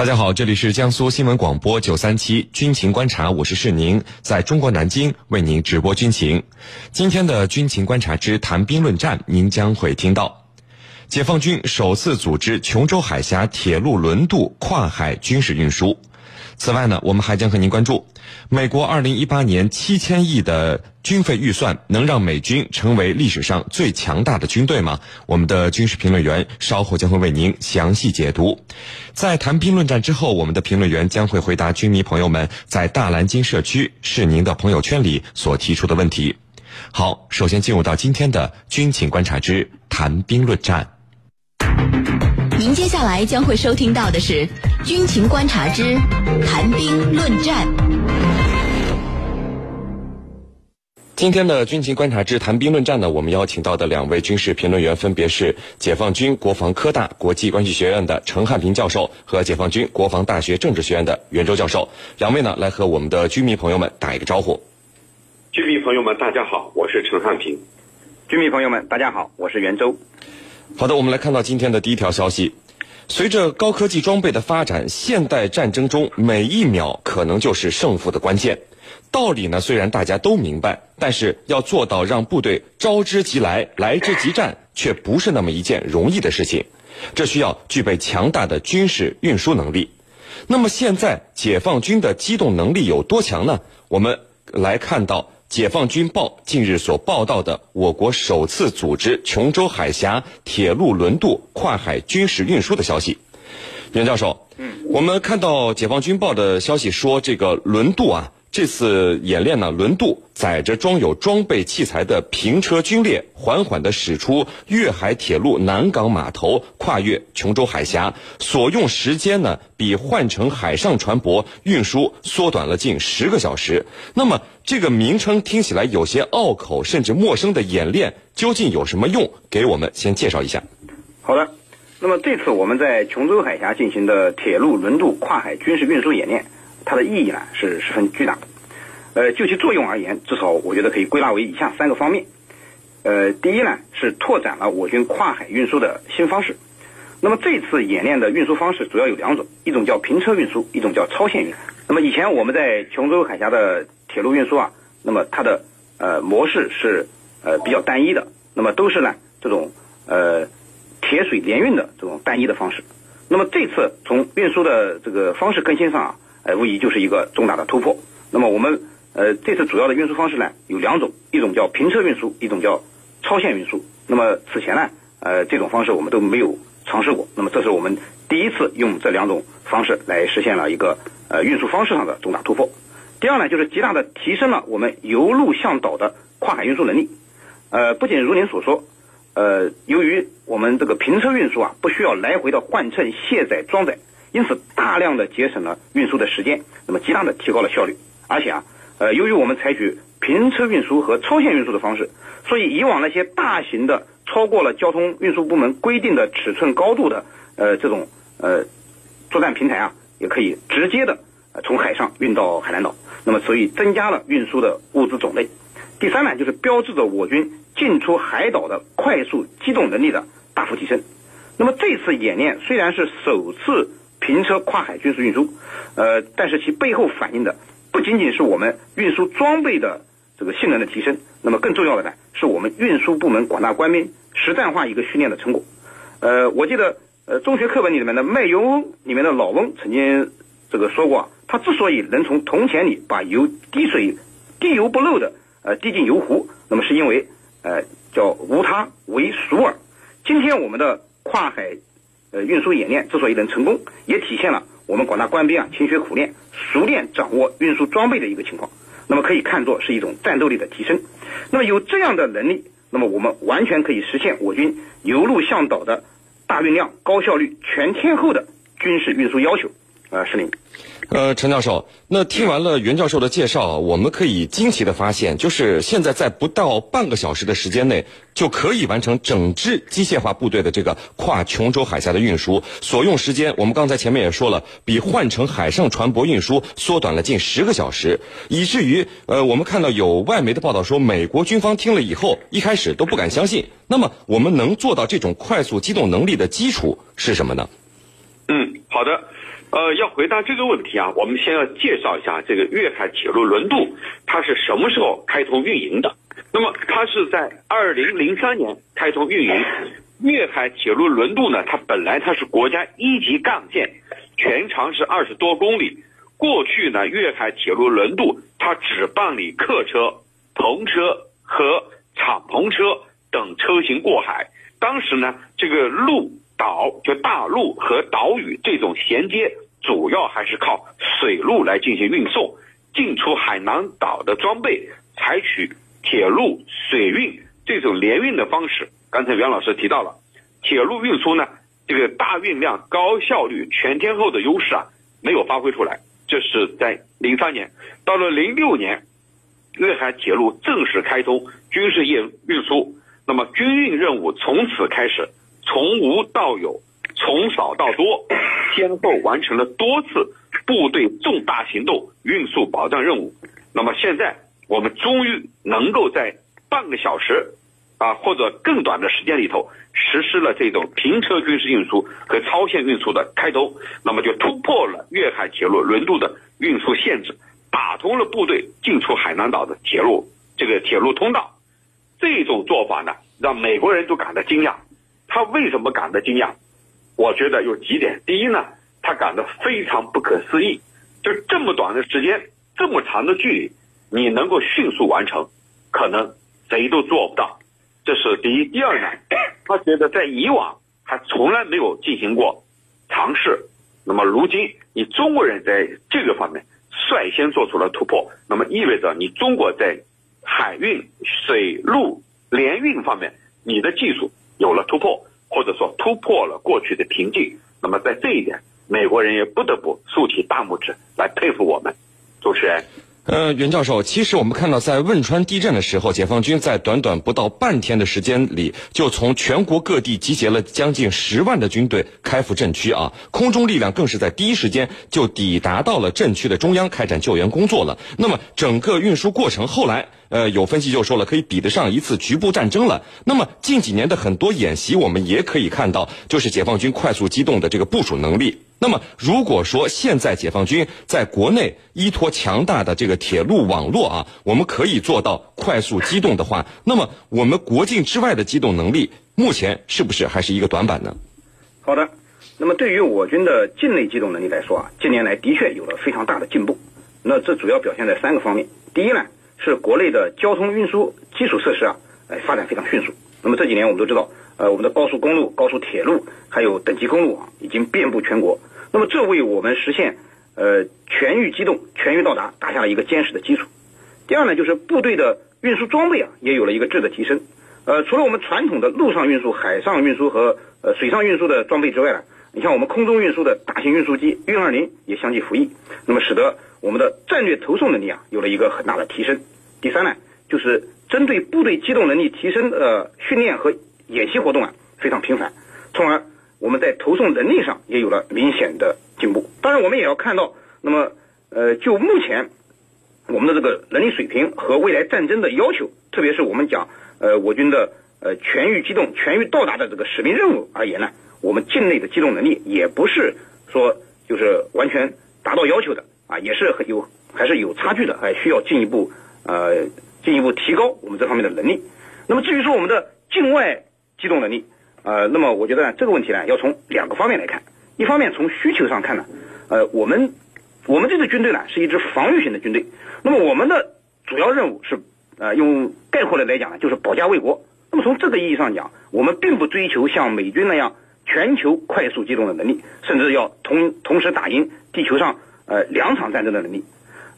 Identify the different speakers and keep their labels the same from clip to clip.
Speaker 1: 大家好，这里是江苏新闻广播九三七军情观察，我是世宁，在中国南京为您直播军情。今天的军情观察之谈兵论战，您将会听到：解放军首次组织琼州海峡铁路轮渡跨海军事运输。此外呢，我们还将和您关注，美国二零一八年七千亿的军费预算能让美军成为历史上最强大的军队吗？我们的军事评论员稍后将会为您详细解读。在谈兵论战之后，我们的评论员将会回答军迷朋友们在大蓝鲸社区是您的朋友圈里所提出的问题。好，首先进入到今天的军情观察之谈兵论战。
Speaker 2: 您接下来将会收听到的是《军情观察之谈兵论战》。
Speaker 1: 今天的军情观察之谈兵论战呢，我们邀请到的两位军事评论员分别是解放军国防科大国际关系学院的陈汉平教授和解放军国防大学政治学院的袁周教授。两位呢，来和我们的军迷朋友们打一个招呼。
Speaker 3: 军迷朋友们，大家好，我是陈汉平。
Speaker 4: 军迷朋友们，大家好，我是袁周。
Speaker 1: 好的，我们来看到今天的第一条消息。随着高科技装备的发展，现代战争中每一秒可能就是胜负的关键。道理呢，虽然大家都明白，但是要做到让部队招之即来，来之即战，却不是那么一件容易的事情。这需要具备强大的军事运输能力。那么现在解放军的机动能力有多强呢？我们来看到。解放军报近日所报道的我国首次组织琼州海峡铁路轮渡跨海军事运输的消息，袁教授，嗯，我们看到解放军报的消息说，这个轮渡啊。这次演练呢，轮渡载着装有装备器材的平车军列，缓缓地驶出粤海铁路南港码头，跨越琼州海峡，所用时间呢，比换乘海上船舶运输缩短了近十个小时。那么，这个名称听起来有些拗口，甚至陌生的演练，究竟有什么用？给我们先介绍一下。
Speaker 4: 好的，那么这次我们在琼州海峡进行的铁路轮渡跨海军事运输演练。它的意义呢是十分巨大的，呃，就其作用而言，至少我觉得可以归纳为以下三个方面。呃，第一呢是拓展了我军跨海运输的新方式。那么这次演练的运输方式主要有两种，一种叫平车运输，一种叫超线运。那么以前我们在琼州海峡的铁路运输啊，那么它的呃模式是呃比较单一的，那么都是呢这种呃铁水联运的这种单一的方式。那么这次从运输的这个方式更新上啊。呃，无疑就是一个重大的突破。那么我们呃这次主要的运输方式呢有两种，一种叫平车运输，一种叫超限运输。那么此前呢，呃这种方式我们都没有尝试过。那么这是我们第一次用这两种方式来实现了一个呃运输方式上的重大突破。第二呢，就是极大的提升了我们由陆向岛的跨海运输能力。呃，不仅如您所说，呃，由于我们这个平车运输啊，不需要来回的换乘、卸载、装载。因此，大量的节省了运输的时间，那么极大的提高了效率。而且啊，呃，由于我们采取平车运输和超限运输的方式，所以以往那些大型的超过了交通运输部门规定的尺寸高度的呃这种呃作战平台啊，也可以直接的从海上运到海南岛。那么，所以增加了运输的物资种类。第三呢，就是标志着我军进出海岛的快速机动能力的大幅提升。那么这次演练虽然是首次。平车跨海军事运输，呃，但是其背后反映的不仅仅是我们运输装备的这个性能的提升，那么更重要的呢，是我们运输部门广大官兵实战化一个训练的成果。呃，我记得呃中学课本里面的卖油翁里面的老翁曾经这个说过，他之所以能从铜钱里把油滴水滴油不漏的呃滴进油壶，那么是因为呃叫无他为熟尔。今天我们的跨海。呃，运输演练之所以能成功，也体现了我们广大官兵啊勤学苦练、熟练掌握运输装备的一个情况。那么可以看作是一种战斗力的提升。那么有这样的能力，那么我们完全可以实现我军由陆向导的大运量、高效率、全天候的军事运输要求。呃，是您。
Speaker 1: 呃，陈教授，那听完了袁教授的介绍，我们可以惊奇的发现，就是现在在不到半个小时的时间内，就可以完成整支机械化部队的这个跨琼州海峡的运输，所用时间，我们刚才前面也说了，比换乘海上船舶运输缩短了近十个小时，以至于呃，我们看到有外媒的报道说，美国军方听了以后，一开始都不敢相信。那么，我们能做到这种快速机动能力的基础是什么呢？
Speaker 3: 嗯，好的。呃，要回答这个问题啊，我们先要介绍一下这个粤海铁路轮渡，它是什么时候开通运营的？那么它是在二零零三年开通运营。粤海铁路轮渡呢，它本来它是国家一级干线，全长是二十多公里。过去呢，粤海铁路轮渡它只办理客车、篷车和敞篷车等车型过海。当时呢，这个路岛就大陆和岛屿这种衔接，主要还是靠水路来进行运送。进出海南岛的装备，采取铁路、水运这种联运的方式。刚才袁老师提到了，铁路运输呢，这个大运量、高效率、全天候的优势啊，没有发挥出来。这是在零三年，到了零六年，粤海铁路正式开通军事业运输。那么军运任务从此开始，从无到有，从少到多，先后完成了多次部队重大行动运输保障任务。那么现在我们终于能够在半个小时，啊或者更短的时间里头，实施了这种平车军事运输和超限运输的开通，那么就突破了粤海铁路轮渡的运输限制，打通了部队进出海南岛的铁路这个铁路通道。这种做法呢，让美国人都感到惊讶。他为什么感到惊讶？我觉得有几点。第一呢，他感到非常不可思议，就这么短的时间，这么长的距离，你能够迅速完成，可能谁都做不到。这是第一。第二呢，他觉得在以往他从来没有进行过尝试。那么如今你中国人在这个方面率先做出了突破，那么意味着你中国在。海运、水陆联运方面，你的技术有了突破，或者说突破了过去的瓶颈。那么在这一点，美国人也不得不竖起大拇指来佩服我们。主持人。
Speaker 1: 呃，袁教授，其实我们看到，在汶川地震的时候，解放军在短短不到半天的时间里，就从全国各地集结了将近十万的军队开赴震区啊，空中力量更是在第一时间就抵达到了震区的中央，开展救援工作了。那么整个运输过程后来，呃，有分析就说了，可以比得上一次局部战争了。那么近几年的很多演习，我们也可以看到，就是解放军快速机动的这个部署能力。那么，如果说现在解放军在国内依托强大的这个铁路网络啊，我们可以做到快速机动的话，那么我们国境之外的机动能力，目前是不是还是一个短板呢？
Speaker 4: 好的，那么对于我军的境内机动能力来说啊，近年来的确有了非常大的进步。那这主要表现在三个方面。第一呢，是国内的交通运输基础设施啊，哎，发展非常迅速。那么这几年我们都知道，呃，我们的高速公路、高速铁路还有等级公路啊，已经遍布全国。那么，这为我们实现呃全域机动、全域到达打下了一个坚实的基础。第二呢，就是部队的运输装备啊，也有了一个质的提升。呃，除了我们传统的陆上运输、海上运输和呃水上运输的装备之外呢，你像我们空中运输的大型运输机运二零也相继服役，那么使得我们的战略投送能力啊有了一个很大的提升。第三呢，就是针对部队机动能力提升的训练和演习活动啊非常频繁，从而。我们在投送能力上也有了明显的进步。当然，我们也要看到，那么，呃，就目前我们的这个能力水平和未来战争的要求，特别是我们讲，呃，我军的呃全域机动、全域到达的这个使命任务而言呢，我们境内的机动能力也不是说就是完全达到要求的啊，也是很有还是有差距的，还需要进一步呃进一步提高我们这方面的能力。那么，至于说我们的境外机动能力，呃，那么我觉得，这个问题呢，要从两个方面来看。一方面从需求上看呢，呃，我们我们这支军队呢是一支防御型的军队。那么我们的主要任务是，呃，用概括的来讲呢，就是保家卫国。那么从这个意义上讲，我们并不追求像美军那样全球快速机动的能力，甚至要同同时打赢地球上呃两场战争的能力。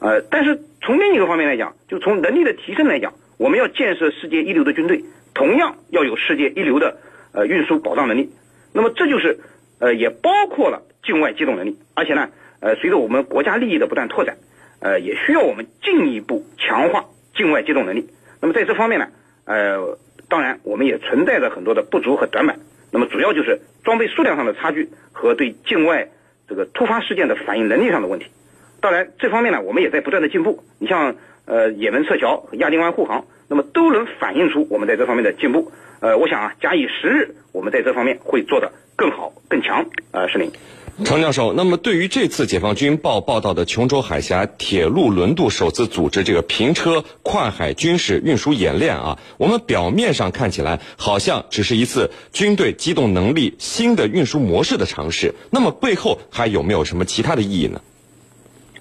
Speaker 4: 呃，但是从另一个方面来讲，就从能力的提升来讲，我们要建设世界一流的军队，同样要有世界一流的。呃，运输保障能力，那么这就是，呃，也包括了境外机动能力，而且呢，呃，随着我们国家利益的不断拓展，呃，也需要我们进一步强化境外机动能力。那么在这方面呢，呃，当然我们也存在着很多的不足和短板。那么主要就是装备数量上的差距和对境外这个突发事件的反应能力上的问题。当然这方面呢，我们也在不断的进步。你像呃，也门撤侨和亚丁湾护航，那么都能反映出我们在这方面的进步。呃，我想啊，假以时日，我们在这方面会做得更好、更强。呃，石林。
Speaker 1: 程教授，那么对于这次解放军报报道的琼州海峡铁路轮渡首次组织这个平车跨海军事运输演练啊，我们表面上看起来好像只是一次军队机动能力新的运输模式的尝试，那么背后还有没有什么其他的意义呢？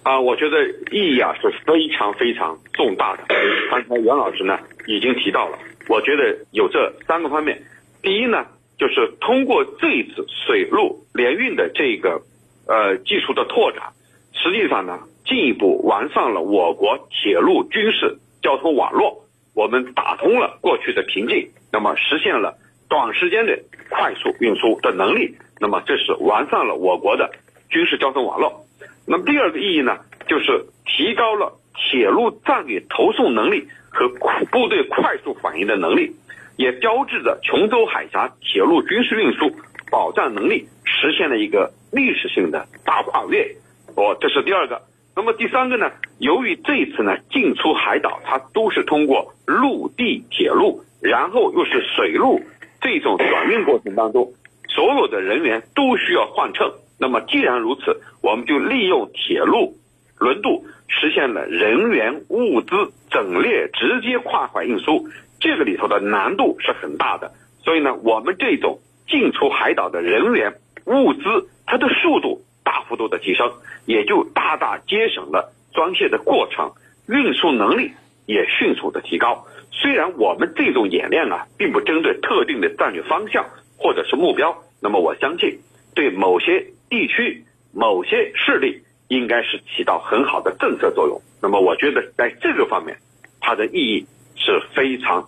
Speaker 3: 啊，我觉得意义啊是非常非常重大的。刚才袁老师呢已经提到了，我觉得有这三个方面。第一呢。就是通过这一次水陆联运的这个呃技术的拓展，实际上呢，进一步完善了我国铁路军事交通网络，我们打通了过去的瓶颈，那么实现了短时间的快速运输的能力，那么这是完善了我国的军事交通网络。那么第二个意义呢，就是提高了铁路战略投送能力和部队快速反应的能力。也标志着琼州海峡铁路军事运输保障能力实现了一个历史性的大跨越。哦，这是第二个。那么第三个呢？由于这次呢进出海岛，它都是通过陆地铁路，然后又是水路这种转运过程当中，所有的人员都需要换乘。那么既然如此，我们就利用铁路轮渡，实现了人员物资整列直接跨海运输。这个里头的难度是很大的，所以呢，我们这种进出海岛的人员、物资，它的速度大幅度的提升，也就大大节省了装卸的过程，运输能力也迅速的提高。虽然我们这种演练啊，并不针对特定的战略方向或者是目标，那么我相信对某些地区、某些势力应该是起到很好的震慑作用。那么我觉得在这个方面，它的意义是非常。